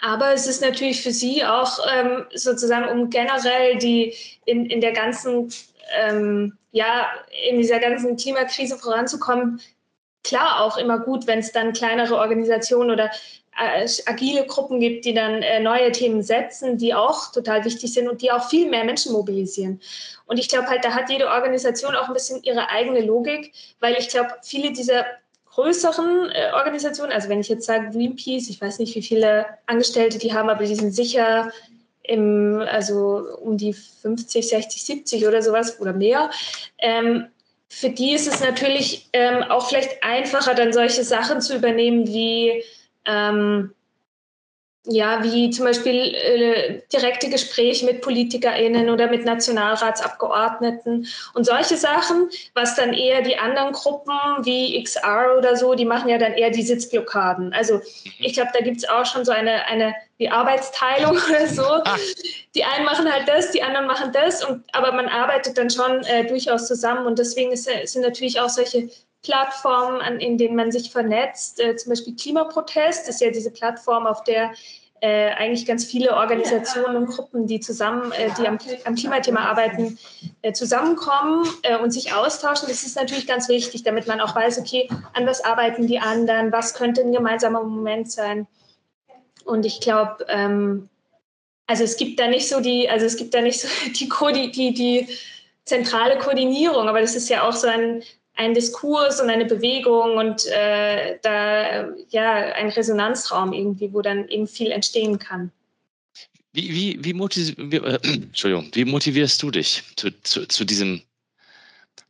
Aber es ist natürlich für sie auch ähm, sozusagen, um generell die in, in der ganzen, ähm, ja, in dieser ganzen Klimakrise voranzukommen, klar auch immer gut, wenn es dann kleinere Organisationen oder agile Gruppen gibt, die dann äh, neue Themen setzen, die auch total wichtig sind und die auch viel mehr Menschen mobilisieren. Und ich glaube halt, da hat jede Organisation auch ein bisschen ihre eigene Logik, weil ich glaube, viele dieser größeren äh, Organisationen, also wenn ich jetzt sage Greenpeace, ich weiß nicht, wie viele Angestellte die haben, aber die sind sicher im, also um die 50, 60, 70 oder sowas oder mehr. Ähm, für die ist es natürlich ähm, auch vielleicht einfacher, dann solche Sachen zu übernehmen wie ähm, ja, wie zum Beispiel äh, direkte Gespräche mit PolitikerInnen oder mit Nationalratsabgeordneten und solche Sachen, was dann eher die anderen Gruppen wie XR oder so, die machen ja dann eher die Sitzblockaden. Also mhm. ich glaube, da gibt es auch schon so eine, eine wie Arbeitsteilung (laughs) oder so. Ah. Die einen machen halt das, die anderen machen das, und, aber man arbeitet dann schon äh, durchaus zusammen und deswegen ist, sind natürlich auch solche Plattformen, an, in denen man sich vernetzt. Äh, zum Beispiel Klimaprotest ist ja diese Plattform, auf der äh, eigentlich ganz viele Organisationen und Gruppen, die zusammen, äh, die am, am, Klimathema arbeiten, äh, zusammenkommen äh, und sich austauschen. Das ist natürlich ganz wichtig, damit man auch weiß, okay, an was arbeiten die anderen, was könnte ein gemeinsamer Moment sein. Und ich glaube, ähm, also es gibt da nicht so die, also es gibt da nicht so (laughs) die, die, die zentrale Koordinierung, aber das ist ja auch so ein, ein Diskurs und eine Bewegung und äh, da ja ein Resonanzraum irgendwie, wo dann eben viel entstehen kann. Wie, wie, wie, motiv äh, (clears throat) Entschuldigung, wie motivierst du dich zu, zu, zu, diesem,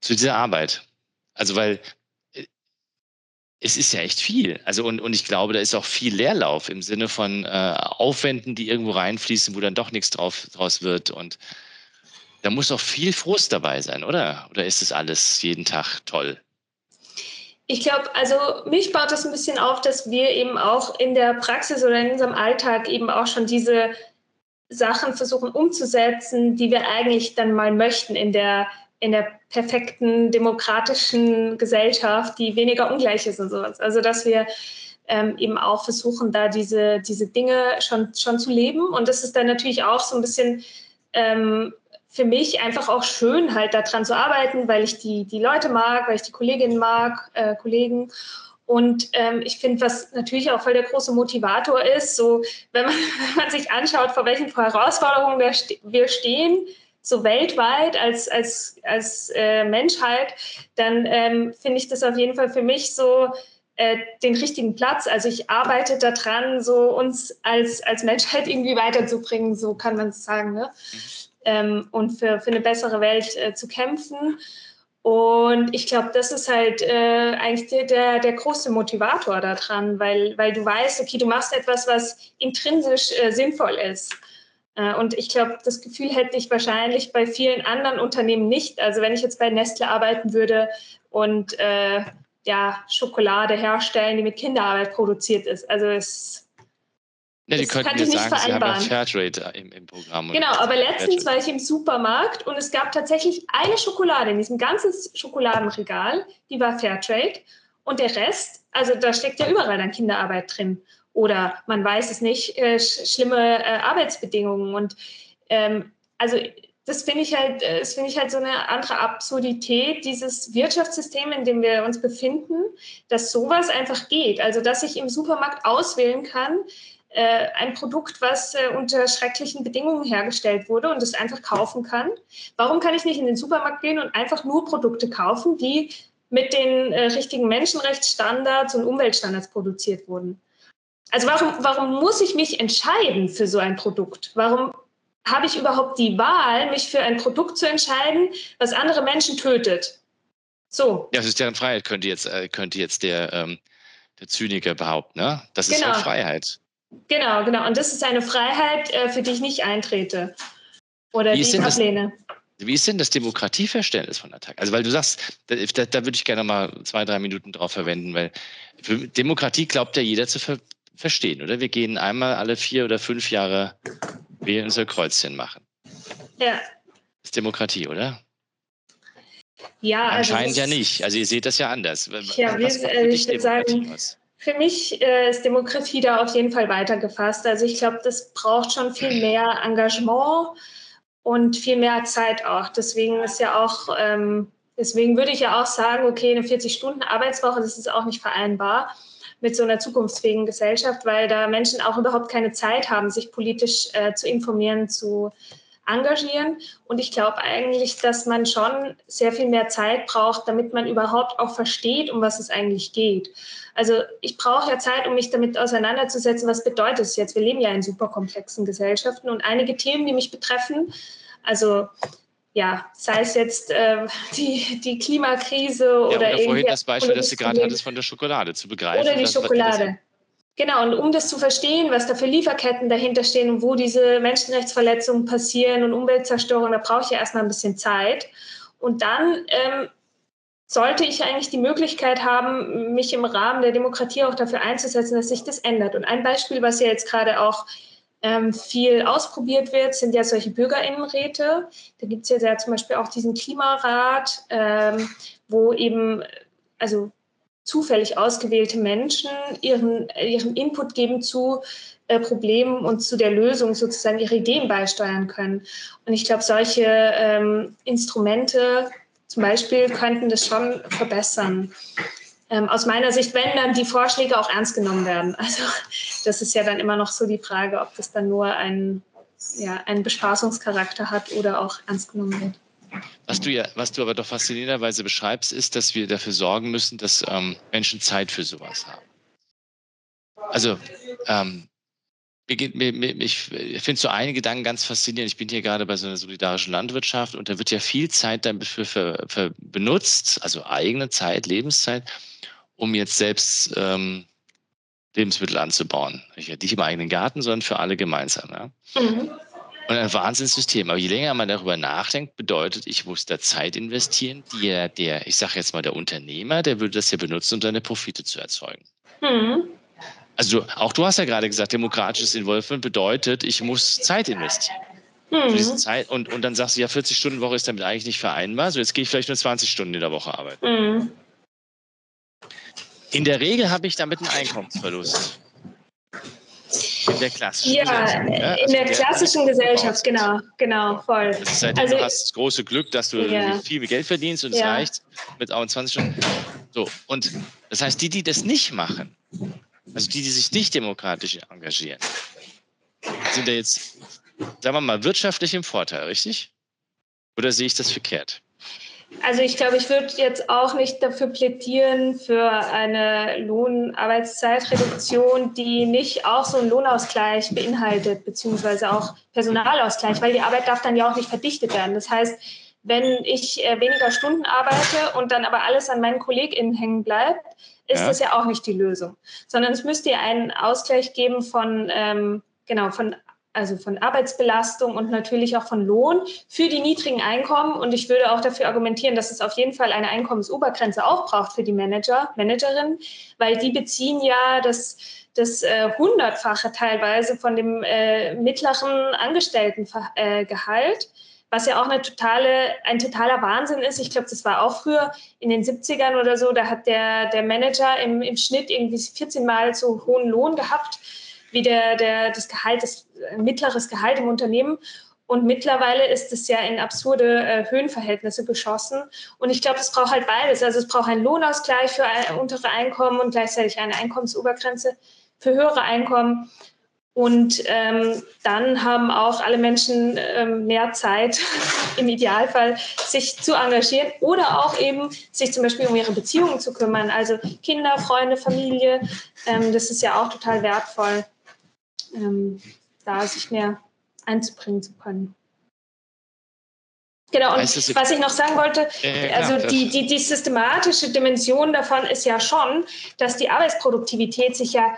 zu dieser Arbeit? Also, weil äh, es ist ja echt viel. Also, und, und ich glaube, da ist auch viel Leerlauf im Sinne von äh, Aufwänden, die irgendwo reinfließen, wo dann doch nichts drauf, draus wird. Und da muss doch viel Frust dabei sein, oder? Oder ist es alles jeden Tag toll? Ich glaube, also mich baut das ein bisschen auf, dass wir eben auch in der Praxis oder in unserem Alltag eben auch schon diese Sachen versuchen umzusetzen, die wir eigentlich dann mal möchten in der, in der perfekten demokratischen Gesellschaft, die weniger ungleich ist und sowas. Also dass wir ähm, eben auch versuchen, da diese, diese Dinge schon, schon zu leben. Und das ist dann natürlich auch so ein bisschen ähm, für mich einfach auch schön, halt daran zu arbeiten, weil ich die, die Leute mag, weil ich die Kolleginnen mag, äh, Kollegen. Und ähm, ich finde, was natürlich auch voll der große Motivator ist, so wenn man, (laughs) wenn man sich anschaut, vor welchen Herausforderungen wir stehen, so weltweit als, als, als äh, Menschheit, dann ähm, finde ich das auf jeden Fall für mich so äh, den richtigen Platz. Also ich arbeite daran, so uns als, als Menschheit (laughs) irgendwie weiterzubringen, so kann man es sagen, ne? Mhm. Ähm, und für, für eine bessere Welt äh, zu kämpfen. Und ich glaube, das ist halt äh, eigentlich der, der große Motivator daran, weil, weil du weißt, okay, du machst etwas, was intrinsisch äh, sinnvoll ist. Äh, und ich glaube, das Gefühl hätte ich wahrscheinlich bei vielen anderen Unternehmen nicht. Also wenn ich jetzt bei Nestle arbeiten würde und äh, ja, Schokolade herstellen, die mit Kinderarbeit produziert ist. Also es ja, die könnten mir sagen, sie haben ja Fairtrade im, im Programm. Genau, aber letztens war ich im Supermarkt und es gab tatsächlich eine Schokolade in diesem ganzen Schokoladenregal, die war Fairtrade und der Rest, also da steckt ja überall dann Kinderarbeit drin oder man weiß es nicht, äh, schlimme äh, Arbeitsbedingungen und ähm, also das finde ich halt, äh, das finde ich halt so eine andere Absurdität dieses Wirtschaftssystem, in dem wir uns befinden, dass sowas einfach geht. Also dass ich im Supermarkt auswählen kann, äh, ein Produkt, was äh, unter schrecklichen Bedingungen hergestellt wurde und es einfach kaufen kann. Warum kann ich nicht in den Supermarkt gehen und einfach nur Produkte kaufen, die mit den äh, richtigen Menschenrechtsstandards und Umweltstandards produziert wurden? Also warum, warum muss ich mich entscheiden für so ein Produkt? Warum habe ich überhaupt die Wahl, mich für ein Produkt zu entscheiden, was andere Menschen tötet? So. Ja, das ist deren Freiheit, könnte jetzt, äh, könnte jetzt der, ähm, der Zyniker behaupten. Ne? Das ist genau. halt Freiheit. Genau, genau. Und das ist eine Freiheit, äh, für die ich nicht eintrete oder wie die ich ablehne. Das, wie ist denn das Demokratieverständnis von Attac? Also, weil du sagst, da, da, da, würde ich gerne mal zwei, drei Minuten drauf verwenden, weil Demokratie glaubt ja jeder zu ver verstehen, oder? Wir gehen einmal alle vier oder fünf Jahre wählen unser Kreuzchen machen. Ja. Das ist Demokratie, oder? Ja, also Anscheinend ja nicht. Also ihr seht das ja anders. Ja, wir, äh, ich würde sagen, aus? Für mich äh, ist Demokratie da auf jeden Fall weitergefasst. Also ich glaube, das braucht schon viel mehr Engagement und viel mehr Zeit auch. Deswegen ist ja auch, ähm, deswegen würde ich ja auch sagen, okay, eine 40-Stunden-Arbeitswoche, das ist auch nicht vereinbar mit so einer zukunftsfähigen Gesellschaft, weil da Menschen auch überhaupt keine Zeit haben, sich politisch äh, zu informieren, zu engagieren. Und ich glaube eigentlich, dass man schon sehr viel mehr Zeit braucht, damit man überhaupt auch versteht, um was es eigentlich geht. Also ich brauche ja Zeit, um mich damit auseinanderzusetzen, was bedeutet es jetzt? Wir leben ja in superkomplexen Gesellschaften und einige Themen, die mich betreffen, also ja, sei es jetzt äh, (laughs) die, die Klimakrise ja, oder, oder vorhin das Beispiel, das du gerade hattest von der Schokolade zu begreifen. Oder die Schokolade. Genau, und um das zu verstehen, was da für Lieferketten dahinter stehen und wo diese Menschenrechtsverletzungen passieren und Umweltzerstörung, da brauche ich ja erstmal ein bisschen Zeit. Und dann ähm, sollte ich eigentlich die Möglichkeit haben, mich im Rahmen der Demokratie auch dafür einzusetzen, dass sich das ändert. Und ein Beispiel, was ja jetzt gerade auch ähm, viel ausprobiert wird, sind ja solche Bürgerinnenräte. Da gibt es ja zum Beispiel auch diesen Klimarat, ähm, wo eben, also zufällig ausgewählte Menschen ihren, ihren Input geben zu äh, Problemen und zu der Lösung sozusagen ihre Ideen beisteuern können. Und ich glaube, solche ähm, Instrumente zum Beispiel könnten das schon verbessern. Ähm, aus meiner Sicht, wenn dann die Vorschläge auch ernst genommen werden. (laughs) Also das ist ja dann immer noch so die Frage, ob das dann nur ein, ja, einen Bespaßungscharakter hat oder auch ernst genommen wird. Was du ja, was du aber doch faszinierenderweise beschreibst, ist, dass wir dafür sorgen müssen, dass ähm, Menschen Zeit für sowas haben. Also ähm, ich finde so einen Gedanken ganz faszinierend. Ich bin hier gerade bei so einer solidarischen Landwirtschaft und da wird ja viel Zeit dafür für, für benutzt, also eigene Zeit, Lebenszeit, um jetzt selbst ähm, Lebensmittel anzubauen. Nicht im eigenen Garten, sondern für alle gemeinsam. Ja? Mhm. Und ein Wahnsinnssystem. Aber je länger man darüber nachdenkt, bedeutet, ich muss da Zeit investieren. Der, der ich sage jetzt mal, der Unternehmer, der würde das ja benutzen, um seine Profite zu erzeugen. Mhm. Also auch du hast ja gerade gesagt, demokratisches Involvement bedeutet, ich muss Zeit investieren. Mhm. Diese Zeit, und, und dann sagst du, ja, 40 Stunden Woche ist damit eigentlich nicht vereinbar. So, jetzt gehe ich vielleicht nur 20 Stunden in der Woche arbeiten. Mhm. In der Regel habe ich damit einen Einkommensverlust. In der klassischen ja, Gesellschaft. Ja, also in der, der klassischen Gesellschaft, genau, genau, voll. Das ist halt, also, du hast das große Glück, dass du ja. viel Geld verdienst und es ja. reicht mit 20 Stunden. So, und das heißt, die, die das nicht machen, also die, die sich nicht demokratisch engagieren, sind ja jetzt, sagen wir mal, wirtschaftlich im Vorteil, richtig? Oder sehe ich das verkehrt? Also ich glaube, ich würde jetzt auch nicht dafür plädieren für eine Lohnarbeitszeitreduktion, die nicht auch so einen Lohnausgleich beinhaltet, beziehungsweise auch Personalausgleich, weil die Arbeit darf dann ja auch nicht verdichtet werden. Das heißt, wenn ich äh, weniger Stunden arbeite und dann aber alles an meinen KollegInnen hängen bleibt, ist ja. das ja auch nicht die Lösung. Sondern es müsste ja einen Ausgleich geben von, ähm, genau, von also von Arbeitsbelastung und natürlich auch von Lohn für die niedrigen Einkommen. Und ich würde auch dafür argumentieren, dass es auf jeden Fall eine Einkommensobergrenze auch braucht für die Manager, Managerinnen, weil die beziehen ja das, das äh, hundertfache teilweise von dem äh, mittleren Angestelltengehalt. Äh, was ja auch eine totale, ein totaler Wahnsinn ist. Ich glaube, das war auch früher in den 70ern oder so, da hat der, der Manager im, im Schnitt irgendwie 14 Mal so hohen Lohn gehabt wie der, der, das Gehalt, das äh, mittleres Gehalt im Unternehmen. Und mittlerweile ist es ja in absurde äh, Höhenverhältnisse geschossen. Und ich glaube, es braucht halt beides. Also es braucht einen Lohnausgleich für ein, untere Einkommen und gleichzeitig eine Einkommensobergrenze für höhere Einkommen. Und ähm, dann haben auch alle Menschen ähm, mehr Zeit, (laughs) im Idealfall sich zu engagieren oder auch eben sich zum Beispiel um ihre Beziehungen zu kümmern. Also Kinder, Freunde, Familie, ähm, das ist ja auch total wertvoll ähm, da sich mehr einzubringen zu können. Genau, und was ich noch sagen wollte, äh, also die, die, die systematische Dimension davon ist ja schon, dass die Arbeitsproduktivität sich ja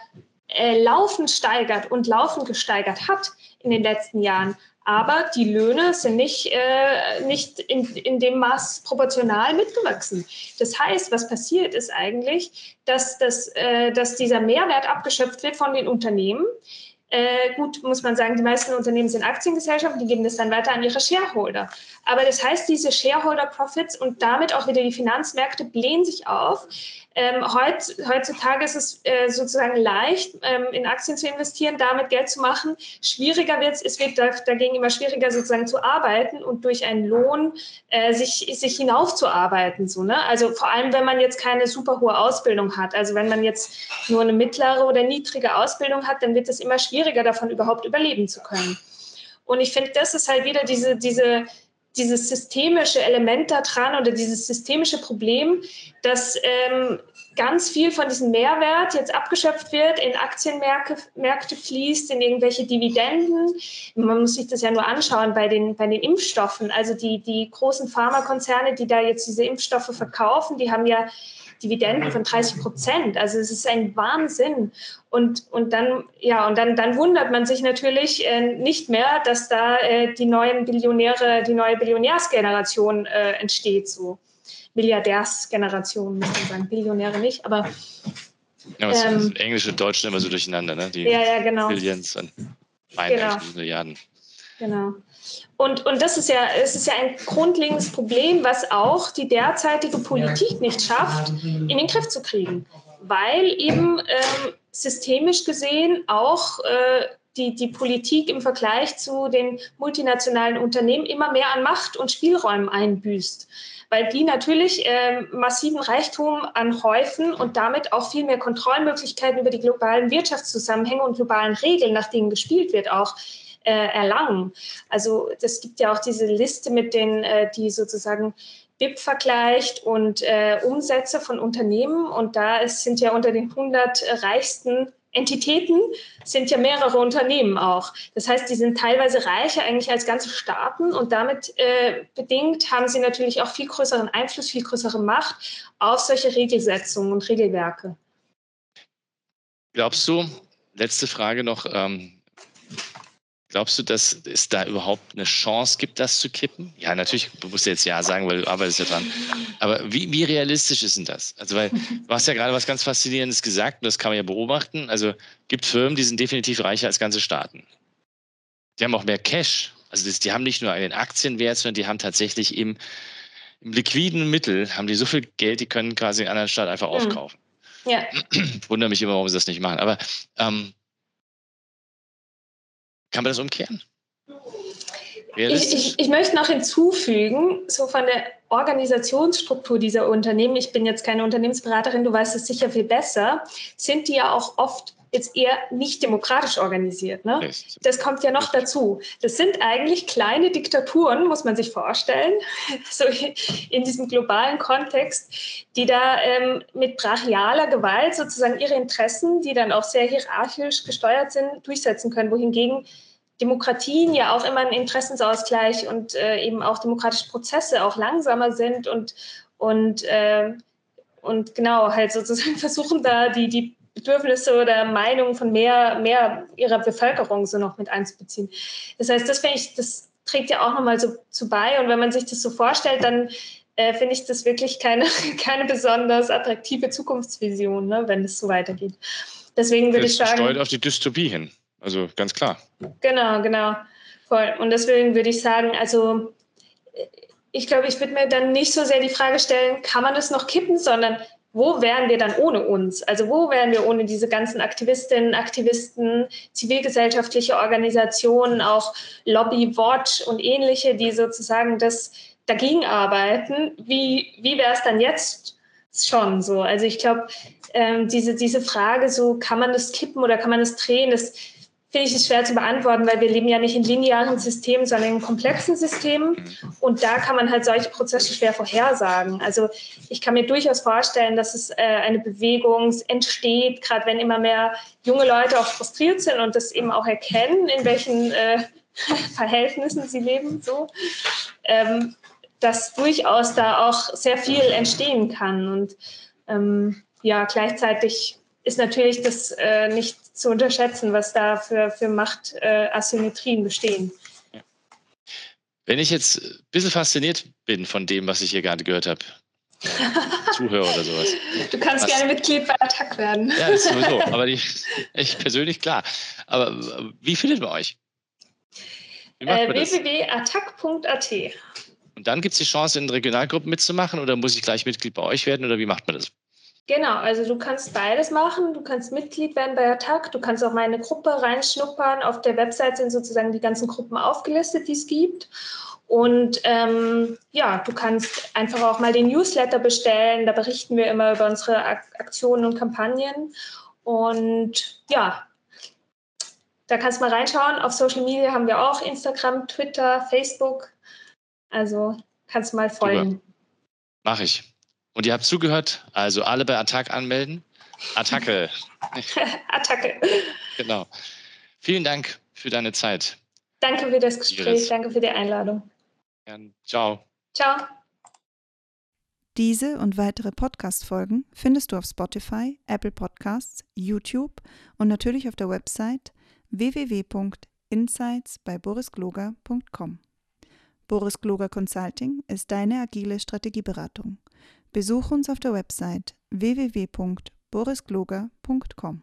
äh, laufend steigert und laufend gesteigert hat in den letzten Jahren. Aber die Löhne sind nicht, äh, nicht in, in dem Maß proportional mitgewachsen. Das heißt, was passiert ist eigentlich, dass, dass, äh, dass dieser Mehrwert abgeschöpft wird von den Unternehmen äh, gut, muss man sagen, die meisten Unternehmen sind Aktiengesellschaften, die geben das dann weiter an ihre Shareholder. Aber das heißt, diese Shareholder Profits und damit auch wieder die Finanzmärkte blähen sich auf. Ähm, heut, heutzutage ist es äh, sozusagen leicht, ähm, in Aktien zu investieren, damit Geld zu machen. Schwieriger wird es, es wird dagegen immer schwieriger, sozusagen zu arbeiten und durch einen Lohn äh, sich, sich hinaufzuarbeiten. So, ne? Also vor allem, wenn man jetzt keine super hohe Ausbildung hat. Also wenn man jetzt nur eine mittlere oder niedrige Ausbildung hat, dann wird es immer schwieriger, davon überhaupt überleben zu können. Und ich finde, das ist halt wieder diese, diese, dieses systemische Element da dran oder dieses systemische Problem, dass ähm, ganz viel von diesem Mehrwert jetzt abgeschöpft wird, in Aktienmärkte Märkte fließt, in irgendwelche Dividenden. Man muss sich das ja nur anschauen bei den, bei den Impfstoffen. Also die, die großen Pharmakonzerne, die da jetzt diese Impfstoffe verkaufen, die haben ja Dividenden von 30 Prozent. Also es ist ein Wahnsinn. Und, und dann, ja, und dann, dann wundert man sich natürlich äh, nicht mehr, dass da äh, die neuen Billionäre, die neue Billionärsgeneration äh, entsteht, so Milliardärsgeneration, muss man sagen. Billionäre nicht, aber. Ja, was ähm, Englisch und Deutsch immer so durcheinander, ne? Die ja, ja, genau. Billions und genau. Milliarden. Genau. Und, und das ist ja, es ist ja ein grundlegendes Problem, was auch die derzeitige Politik nicht schafft, in den Griff zu kriegen. Weil eben ähm, systemisch gesehen auch äh, die, die Politik im Vergleich zu den multinationalen Unternehmen immer mehr an Macht und Spielräumen einbüßt. Weil die natürlich äh, massiven Reichtum anhäufen und damit auch viel mehr Kontrollmöglichkeiten über die globalen Wirtschaftszusammenhänge und globalen Regeln, nach denen gespielt wird, auch äh, erlangen. Also das gibt ja auch diese Liste mit den, äh, die sozusagen BIP vergleicht und äh, Umsätze von Unternehmen. Und da ist, sind ja unter den 100 reichsten Entitäten sind ja mehrere Unternehmen auch. Das heißt, die sind teilweise reicher eigentlich als ganze Staaten und damit äh, bedingt haben sie natürlich auch viel größeren Einfluss, viel größere Macht auf solche Regelsetzungen und Regelwerke. Glaubst du, letzte Frage noch, ähm, Glaubst du, dass es da überhaupt eine Chance gibt, das zu kippen? Ja, natürlich, du musst jetzt Ja sagen, weil du arbeitest ja dran. Aber wie, wie realistisch ist denn das? Also, weil du hast ja gerade was ganz Faszinierendes gesagt und das kann man ja beobachten. Also, gibt Firmen, die sind definitiv reicher als ganze Staaten. Die haben auch mehr Cash. Also, das, die haben nicht nur einen Aktienwert, sondern die haben tatsächlich im, im liquiden Mittel, haben die so viel Geld, die können quasi einen anderen Staat einfach hm. aufkaufen. Ja. Ich wundere mich immer, warum sie das nicht machen. Aber ähm, kann man das umkehren? Ich, ich, ich, möchte noch hinzufügen, so von der Organisationsstruktur dieser Unternehmen, ich bin jetzt keine Unternehmensberaterin, du weißt es sicher viel besser, sind die ja auch oft jetzt eher nicht demokratisch organisiert. Ne? Das kommt ja noch dazu. Das sind eigentlich kleine Diktaturen, muss man sich vorstellen, (laughs) so in diesem globalen Kontext, die da ähm, mit brachialer Gewalt sozusagen ihre Interessen, die dann auch sehr hierarchisch gesteuert sind, durchsetzen können, wohingegen Demokratien ja auch immer ein Interessensausgleich und äh, eben auch demokratische Prozesse auch langsamer sind und, und, äh, und genau halt sozusagen (laughs) versuchen da die, die Bedürfnisse oder Meinungen von mehr, mehr ihrer Bevölkerung so noch mit einzubeziehen. Das heißt, das finde ich, das trägt ja auch nochmal so zu bei. Und wenn man sich das so vorstellt, dann äh, finde ich das wirklich keine, (laughs) keine besonders attraktive Zukunftsvision, ne, wenn es so weitergeht. Deswegen würde ich sagen. Steuert auf die Dystopie hin. Also ganz klar. Genau, genau. Voll. Und deswegen würde ich sagen, also ich glaube, ich würde mir dann nicht so sehr die Frage stellen, kann man das noch kippen, sondern wo wären wir dann ohne uns? Also wo wären wir ohne diese ganzen Aktivistinnen, Aktivisten, zivilgesellschaftliche Organisationen, auch Lobby Watch und ähnliche, die sozusagen das dagegen arbeiten? Wie, wie wäre es dann jetzt schon so? Also ich glaube, ähm, diese, diese Frage, so kann man das kippen oder kann man das drehen, das finde ich es schwer zu beantworten, weil wir leben ja nicht in linearen Systemen, sondern in komplexen Systemen. Und da kann man halt solche Prozesse schwer vorhersagen. Also ich kann mir durchaus vorstellen, dass es äh, eine Bewegung entsteht, gerade wenn immer mehr junge Leute auch frustriert sind und das eben auch erkennen, in welchen äh, (laughs) Verhältnissen sie leben, so, ähm, dass durchaus da auch sehr viel entstehen kann. Und ähm, ja, gleichzeitig ist natürlich das äh, nicht zu unterschätzen, was da für, für Machtasymmetrien äh, bestehen. Wenn ich jetzt ein bisschen fasziniert bin von dem, was ich hier gerade gehört habe, (laughs) Zuhörer oder sowas. Du kannst was? gerne Mitglied bei Attac werden. Ja, ist sowieso. (laughs) Aber die, ich persönlich klar. Aber wie findet man euch? Äh, www.attac.at. Und dann gibt es die Chance, in Regionalgruppen mitzumachen oder muss ich gleich Mitglied bei euch werden oder wie macht man das? Genau, also du kannst beides machen. Du kannst Mitglied werden bei Attac, du kannst auch mal in eine Gruppe reinschnuppern. Auf der Website sind sozusagen die ganzen Gruppen aufgelistet, die es gibt. Und ähm, ja, du kannst einfach auch mal den Newsletter bestellen. Da berichten wir immer über unsere Aktionen und Kampagnen. Und ja, da kannst du mal reinschauen. Auf Social Media haben wir auch Instagram, Twitter, Facebook. Also kannst du mal folgen. Mach ich. Und ihr habt zugehört, also alle bei Attack anmelden. Attacke. (laughs) Attacke. Genau. Vielen Dank für deine Zeit. Danke für das Gespräch, Iris. danke für die Einladung. Ciao. Ciao. Diese und weitere Podcast-Folgen findest du auf Spotify, Apple Podcasts, YouTube und natürlich auf der Website www.insights bei borisgloger.com. Boris Gloger Consulting ist deine agile Strategieberatung. Besuch uns auf der Website www.borisgloger.com.